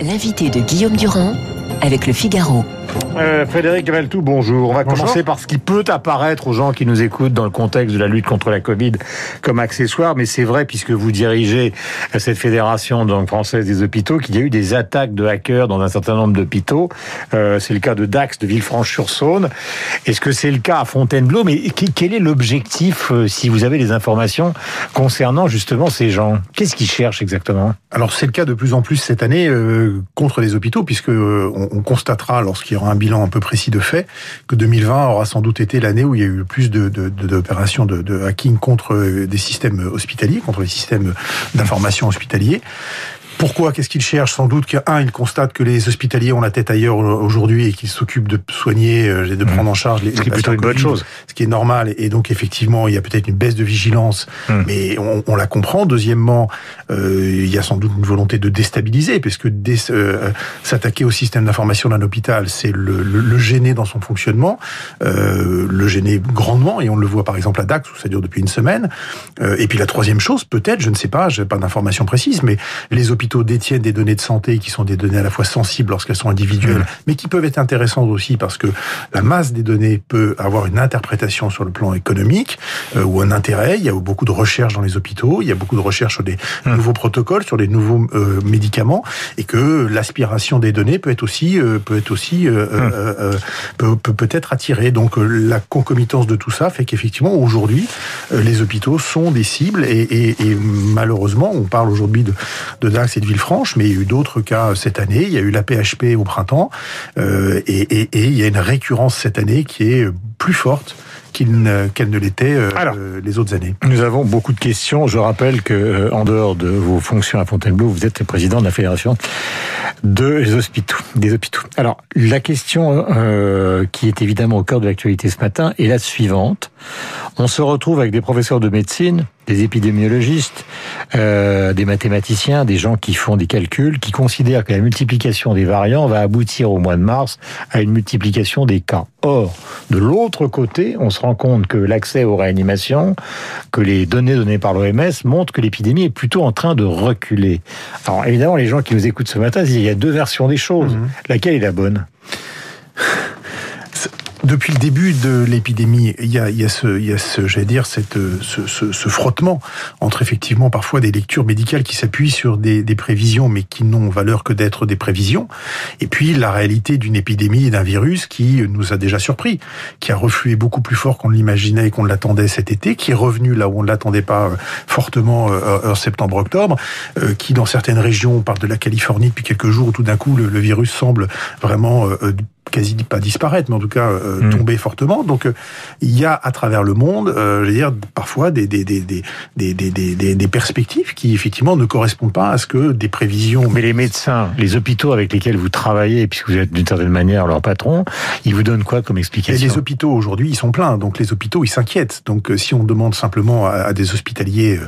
L'invité de Guillaume Durand avec le Figaro. Euh, Frédéric Gaveltou, bonjour. On va commencer par ce qui peut apparaître aux gens qui nous écoutent dans le contexte de la lutte contre la Covid comme accessoire, mais c'est vrai puisque vous dirigez cette fédération donc française des hôpitaux qu'il y a eu des attaques de hackers dans un certain nombre d'hôpitaux. Euh, c'est le cas de Dax, de Villefranche-sur-Saône. Est-ce que c'est le cas à Fontainebleau? Mais quel est l'objectif, euh, si vous avez des informations concernant justement ces gens? Qu'est-ce qu'ils cherchent exactement? Alors c'est le cas de plus en plus cette année euh, contre les hôpitaux, puisque euh, on, on constatera lorsqu'il y aura un bilan un peu précis de fait que 2020 aura sans doute été l'année où il y a eu le plus d'opérations de, de, de, hacking contre euh, des systèmes hospitaliers, contre les systèmes d'information hospitaliers. Pourquoi Qu'est-ce qu'ils cherchent Sans doute qu'un, ils constatent que les hospitaliers ont la tête ailleurs aujourd'hui et qu'ils s'occupent de soigner et de prendre en charge les, ce qui est plutôt une bonne chose. Ce qui est normal. Et donc effectivement, il y a peut-être une baisse de vigilance, mmh. mais on, on, la comprend. Deuxièmement, euh, il y a sans doute une volonté de déstabiliser, puisque dé, euh, s'attaquer au système d'information d'un hôpital, c'est le, le, le, gêner dans son fonctionnement, euh, le gêner grandement, et on le voit par exemple à Dax où ça dure depuis une semaine. Euh, et puis la troisième chose, peut-être, je ne sais pas, j'ai pas d'informations précises, mais les hôpitaux hôpitaux détiennent des données de santé qui sont des données à la fois sensibles lorsqu'elles sont individuelles, mmh. mais qui peuvent être intéressantes aussi parce que la masse des données peut avoir une interprétation sur le plan économique euh, ou un intérêt. Il y a beaucoup de recherches dans les hôpitaux, il y a beaucoup de recherches sur des mmh. nouveaux protocoles, sur des nouveaux euh, médicaments, et que l'aspiration des données peut être aussi euh, peut être aussi mmh. peut, peut peut-être attirée. Donc la concomitance de tout ça fait qu'effectivement aujourd'hui les hôpitaux sont des cibles et, et, et malheureusement on parle aujourd'hui de, de DAX de Villefranche, mais il y a eu d'autres cas cette année. Il y a eu la PHP au printemps, euh, et, et, et, il y a une récurrence cette année qui est plus forte qu'elle ne, qu ne l'était euh, les autres années. Nous avons beaucoup de questions. Je rappelle que euh, en dehors de vos fonctions à Fontainebleau, vous êtes le président de la fédération des hôpitaux. Des hôpitaux. Alors, la question euh, qui est évidemment au cœur de l'actualité ce matin est la suivante. On se retrouve avec des professeurs de médecine, des épidémiologistes, euh, des mathématiciens, des gens qui font des calculs, qui considèrent que la multiplication des variants va aboutir au mois de mars à une multiplication des cas. Or, de l'autre côté, on se rend compte que l'accès aux réanimations, que les données données par l'OMS montrent que l'épidémie est plutôt en train de reculer. Alors évidemment, les gens qui nous écoutent ce matin disent il y a deux versions des choses. Mmh. Laquelle est la bonne? Depuis le début de l'épidémie, il y a, y a ce, y a ce, j'allais dire, cette, ce, ce, ce, frottement entre effectivement parfois des lectures médicales qui s'appuient sur des, des, prévisions, mais qui n'ont valeur que d'être des prévisions, et puis la réalité d'une épidémie et d'un virus qui nous a déjà surpris, qui a reflué beaucoup plus fort qu'on l'imaginait et qu'on l'attendait cet été, qui est revenu là où on ne l'attendait pas fortement en septembre-octobre, euh, qui dans certaines régions, on parle de la Californie depuis quelques jours, où tout d'un coup le, le, virus semble vraiment euh, quasi pas disparaître, mais en tout cas euh, mmh. tomber fortement. Donc euh, il y a à travers le monde, euh, je veux dire, parfois des des, des, des, des, perspectives qui effectivement ne correspondent pas à ce que des prévisions. Mais les médecins, les hôpitaux avec lesquels vous travaillez, puisque vous êtes d'une certaine manière leur patron, ils vous donnent quoi comme explication Et Les hôpitaux aujourd'hui, ils sont pleins, donc les hôpitaux ils s'inquiètent. Donc si on demande simplement à, à des hospitaliers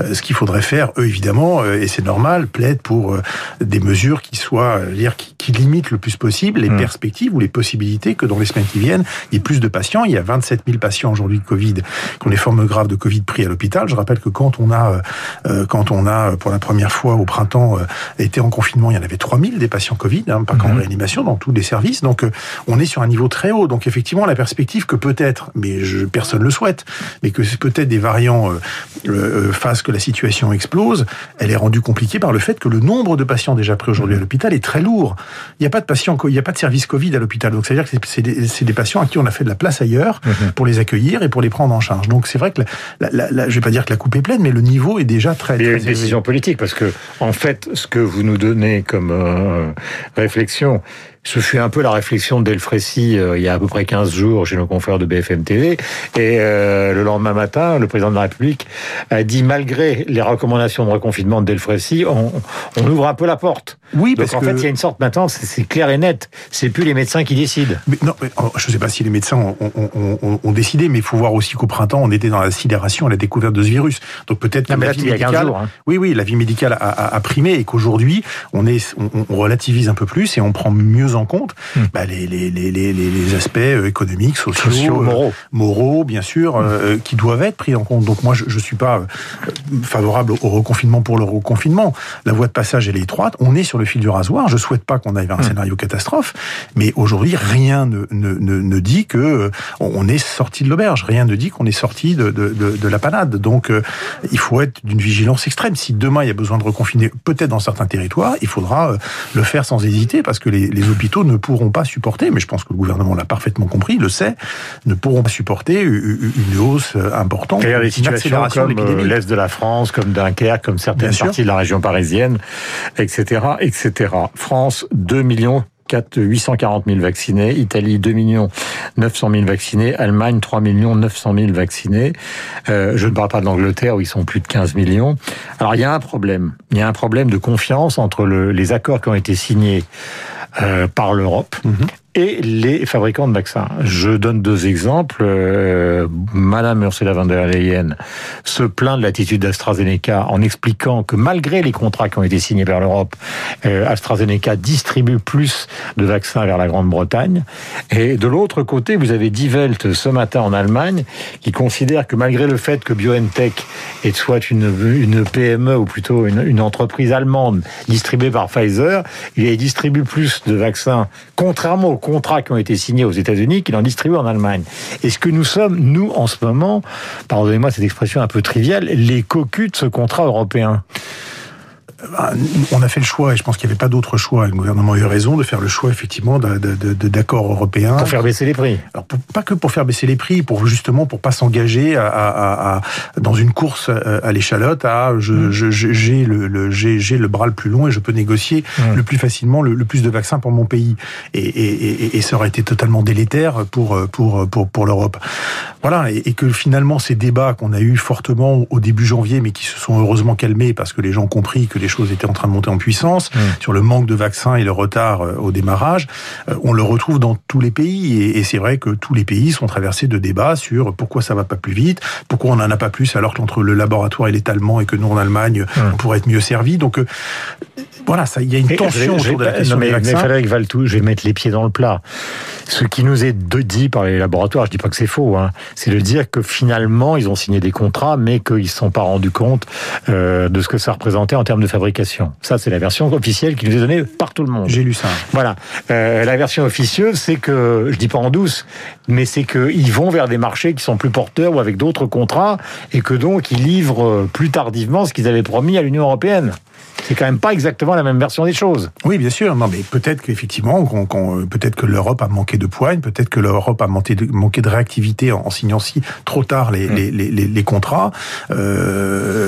euh, ce qu'il faudrait faire, eux évidemment, euh, et c'est normal, plaident pour euh, des mesures qui soient, dire, qui, qui limitent le plus possible les mmh. perspectives ou les possibilités que dans les semaines qui viennent, il y ait plus de patients. Il y a 27 000 patients aujourd'hui de Covid qui ont des formes graves de Covid pris à l'hôpital. Je rappelle que quand on a, euh, quand on a pour la première fois au printemps euh, été en confinement, il y en avait 3 000 des patients Covid, hein, pas qu'en mmh. réanimation, dans tous les services. Donc euh, on est sur un niveau très haut. Donc effectivement, la perspective que peut-être, mais je, personne le souhaite, mais que peut-être des variants euh, euh, fassent que la situation explose, elle est rendue compliquée par le fait que le nombre de patients déjà pris aujourd'hui à l'hôpital est très lourd. Il n'y a pas de patients, il n'y a pas de service Covid à l'hôpital. Donc, c'est-à-dire que c'est des, des, patients à qui on a fait de la place ailleurs mmh. pour les accueillir et pour les prendre en charge. Donc, c'est vrai que, la, la, la, je vais pas dire que la coupe est pleine, mais le niveau est déjà très. Il y a une décision politique parce que, en fait, ce que vous nous donnez comme euh, réflexion, ce fut un peu la réflexion de Delfrécy euh, il y a à peu près 15 jours chez nos confrères de BFM TV. Et euh, le lendemain matin, le président de la République a dit, malgré les recommandations de reconfinement de Delfrécy, on, on ouvre un peu la porte. Oui, Donc parce en que... fait, il y a une sorte maintenant, c'est clair et net. C'est plus les médecins qui décident. Mais non, mais, oh, je ne sais pas si les médecins ont, ont, ont, ont décidé, mais il faut voir aussi qu'au printemps, on était dans la sidération à la découverte de ce virus. Donc peut-être que la vie médicale, jours, hein. oui, oui, la vie médicale a, a, a primé et qu'aujourd'hui, on est, on, on relativise un peu plus et on prend mieux en compte mmh. bah, les, les, les, les, aspects économiques, sociaux, moraux. moraux, bien sûr, mmh. qui doivent être pris en compte. Donc moi, je ne suis pas favorable au reconfinement pour le reconfinement. La voie de passage, elle est étroite. On est sur le fil du rasoir. Je souhaite pas qu'on aille vers un scénario catastrophe, mais aujourd'hui, rien ne, ne, ne, dit que on est sorti de l'auberge. Rien ne dit qu'on est sorti de, de, de, de, la panade. Donc, il faut être d'une vigilance extrême. Si demain il y a besoin de reconfiner, peut-être dans certains territoires, il faudra euh, le faire sans hésiter parce que les, les hôpitaux ne pourront pas supporter, mais je pense que le gouvernement l'a parfaitement compris, le sait, ne pourront pas supporter une hausse euh, importante. Il y a des situations comme euh, l'Est de la France, comme Dunkerque, comme certaines parties de la région parisienne, etc., etc. France, 2 millions 840 000 vaccinés, Italie 2 millions 900 000 vaccinés, Allemagne 3 millions 900 000 vaccinés. Euh, je ne parle pas de l'Angleterre où ils sont plus de 15 millions. Alors il y a un problème, il y a un problème de confiance entre le, les accords qui ont été signés par l'Europe. Mhm et les fabricants de vaccins. Je donne deux exemples. Euh, Madame Ursula von der Leyen se plaint de l'attitude d'AstraZeneca en expliquant que malgré les contrats qui ont été signés par l'Europe, euh, AstraZeneca distribue plus de vaccins vers la Grande-Bretagne. Et de l'autre côté, vous avez Die Welt ce matin en Allemagne qui considère que malgré le fait que BioNTech est soit une, PME ou plutôt une, une entreprise allemande distribuée par Pfizer, il distribue plus de vaccins contrairement aux contrats qui ont été signés aux États-Unis qu'il en distribue en Allemagne. Est-ce que nous sommes, nous, en ce moment, pardonnez-moi cette expression un peu triviale, les cocus de ce contrat européen on a fait le choix, et je pense qu'il n'y avait pas d'autre choix. Le gouvernement a eu raison de faire le choix, effectivement, d'accords européens. Pour faire baisser les prix. Alors, pas que pour faire baisser les prix, pour justement pour pas s'engager à, dans une course à l'échalote. À mm. j'ai le, j'ai le bras le plus long et je peux négocier mm. le plus facilement le, plus de vaccins pour mon pays. Et, et, ça aurait été totalement délétère pour pour pour pour l'Europe. Voilà, et, que finalement ces débats qu'on a eu fortement au début janvier, mais qui se sont heureusement calmés parce que les gens ont compris que les choses étaient en train de monter en puissance, mmh. sur le manque de vaccins et le retard euh, au démarrage, euh, on le retrouve dans tous les pays. Et, c'est vrai que tous les pays sont traversés de débats sur pourquoi ça va pas plus vite, pourquoi on n'en a pas plus alors qu'entre le laboratoire et l'étalement et que nous en Allemagne, mmh. on pourrait être mieux servi. Donc euh, voilà, ça, il y a une tension autour de la question mais, des vaccins. Mais Frédéric Valtou, je vais mettre les pieds dans le plat. Ce qui nous est dit par les laboratoires, je dis pas que c'est faux, hein, c'est de dire que finalement ils ont signé des contrats, mais qu'ils ne se sont pas rendus compte euh, de ce que ça représentait en termes de fabrication. Ça, c'est la version officielle qui nous est donnée par tout le monde. J'ai lu ça. Voilà. Euh, la version officieuse, c'est que, je dis pas en douce, mais c'est qu'ils vont vers des marchés qui sont plus porteurs ou avec d'autres contrats, et que donc ils livrent plus tardivement ce qu'ils avaient promis à l'Union européenne c'est quand même pas exactement la même version des choses. Oui, bien sûr. Non, mais peut-être qu'effectivement, peut-être que l'Europe a manqué de poigne, peut-être que l'Europe a manqué de, manqué de réactivité en, signant si trop tard les, mm. les, les, les, contrats. Euh,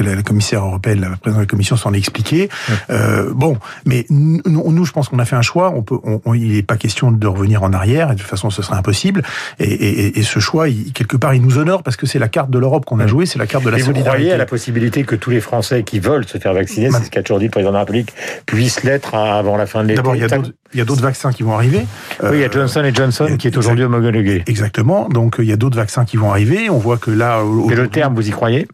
la, la, commissaire européenne, la présidente de la Commission s'en est expliqué. Mm. Euh, bon, mais nous, nous, je pense qu'on a fait un choix. On peut, on, il n'est pas question de revenir en arrière. Et de toute façon, ce serait impossible. Et, et, et ce choix, il, quelque part, il nous honore parce que c'est la carte de l'Europe qu'on a jouée, c'est la carte de la et solidarité. Vous croyez à la possibilité que tous les Français qui veulent se faire vacciner, c'est ce qu'a toujours dit le président de la République, puisse l'être avant la fin de l'été. D'abord, il y a d'autres vaccins qui vont arriver. Oui, il y a Johnson et Johnson qui est aujourd'hui homologué. Exactement. Donc, il y a d'autres vaccins qui vont arriver. On voit que là... Et le terme, vous y croyez?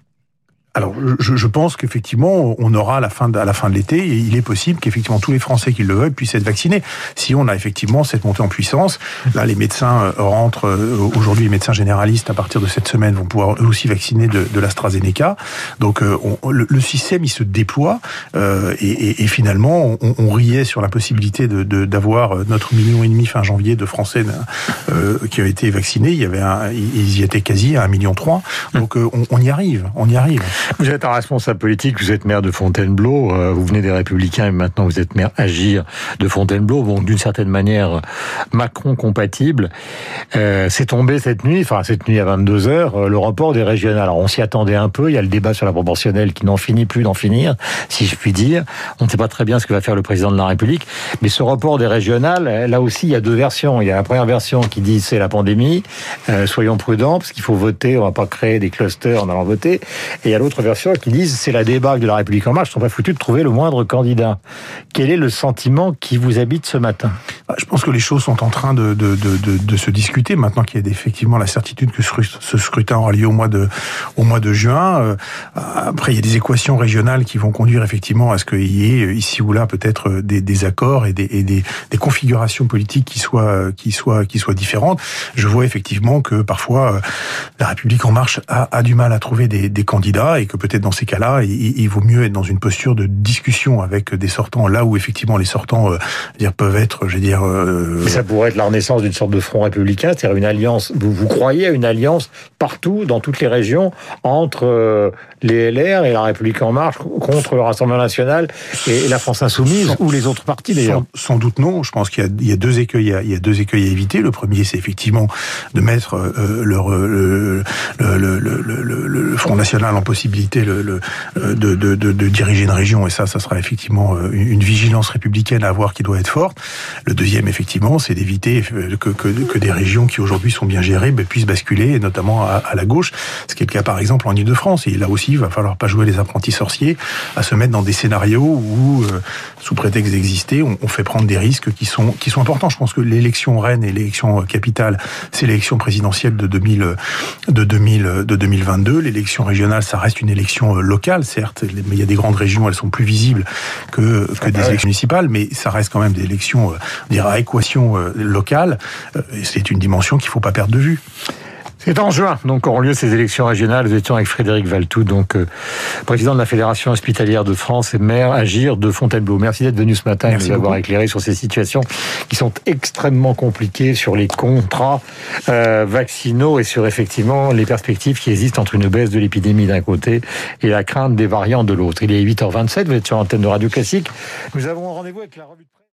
Alors, je, je pense qu'effectivement, on aura à la fin de, à la fin de l'été, et il est possible qu'effectivement tous les Français qui le veulent puissent être vaccinés. Si on a effectivement cette montée en puissance, là, les médecins euh, rentrent. Euh, aujourd'hui, les médecins généralistes, à partir de cette semaine, vont pouvoir eux aussi vacciner de, de l'AstraZeneca. Donc, euh, on, le, système, il se déploie, euh, et, et, finalement, on, on, riait sur la possibilité de d'avoir notre million et demi fin janvier de Français euh, qui ont été vaccinés. Il y avait, un, ils y étaient quasi à un million trois. Donc, on, on y arrive, on y arrive. Vous êtes un responsable politique, vous êtes maire de Fontainebleau, euh, vous venez des Républicains et maintenant vous êtes maire Agir de Fontainebleau, bon d'une certaine manière Macron compatible. Euh, c'est tombé cette nuit, enfin cette nuit à 22 heures, euh, le report des régionales. Alors on s'y attendait un peu, il y a le débat sur la proportionnelle qui n'en finit plus d'en finir, si je puis dire. On ne sait pas très bien ce que va faire le président de la République, mais ce report des régionales, là aussi il y a deux versions. Il y a la première version qui dit c'est la pandémie, soyons prudents parce qu'il faut voter, on va pas créer des clusters en allant voter, et il y a l'autre autre version qui disent c'est la débâcle de la République en marche, ils sont pas foutus de trouver le moindre candidat. Quel est le sentiment qui vous habite ce matin? Bah, Je pense que les choses sont en train de, de, de, de se discuter maintenant qu'il y a effectivement la certitude que ce scrutin aura lieu au mois de, au mois de juin. Euh, après, il y a des équations régionales qui vont conduire effectivement à ce qu'il y ait euh, ici ou là peut-être euh, des, des, accords et, des, et des, des, configurations politiques qui soient, qui soient, qui soient différentes. Je vois effectivement que parfois la République en marche a, a du mal à trouver des, des candidats et que peut-être dans ces cas-là, il, il, vaut mieux être dans une posture de discussion avec des sortants là où effectivement les sortants dire, peuvent être, je veux dire. Mais ça pourrait être la renaissance d'une sorte de front républicain, c'est-à-dire une alliance. Vous, vous croyez à une alliance partout, dans toutes les régions, entre euh, les LR et la République en marche contre le Rassemblement national et la France insoumise ou les autres partis d'ailleurs? Sans, doute non. Je pense qu'il y, a deux écueils. À, il y a deux écueils à éviter. Le premier, c'est effectivement de mettre euh, leur, le, le, le, le, Front national en possibilité de, de, de, de, diriger une région. Et ça, ça sera effectivement une vigilance républicaine à avoir qui doit être forte. Le deuxième, effectivement, c'est d'éviter que, que, que, des régions qui aujourd'hui sont bien gérées ben, puissent basculer, notamment à, la gauche, ce qui est le cas par exemple en Ile-de-France. Et là aussi, il va falloir pas jouer les apprentis sorciers, à se mettre dans des scénarios où, euh, sous prétexte d'exister, on, on, fait prendre des risques qui sont qui sont importants. Je pense que l'élection reine et l'élection capitale, c'est l'élection présidentielle de 2000, de 2000, de 2022. L'élection régionale, ça reste une élection euh, locale, certes, mais il y a des grandes régions, elles sont plus visibles que, que des élections municipales, mais ça reste quand même des élections, euh, à équation locale. C'est une dimension qu'il faut pas perdre de vue. C'est en juin, donc auront lieu ces élections régionales. Nous étions avec Frédéric Valtou, donc euh, président de la Fédération hospitalière de France et maire Agir de Fontainebleau. Merci d'être venu ce matin et de nous avoir éclairé sur ces situations qui sont extrêmement compliquées sur les contrats euh, vaccinaux et sur effectivement les perspectives qui existent entre une baisse de l'épidémie d'un côté et la crainte des variants de l'autre. Il est 8h27, vous êtes sur l'antenne de Radio Classique. Nous avons rendez-vous avec la revue.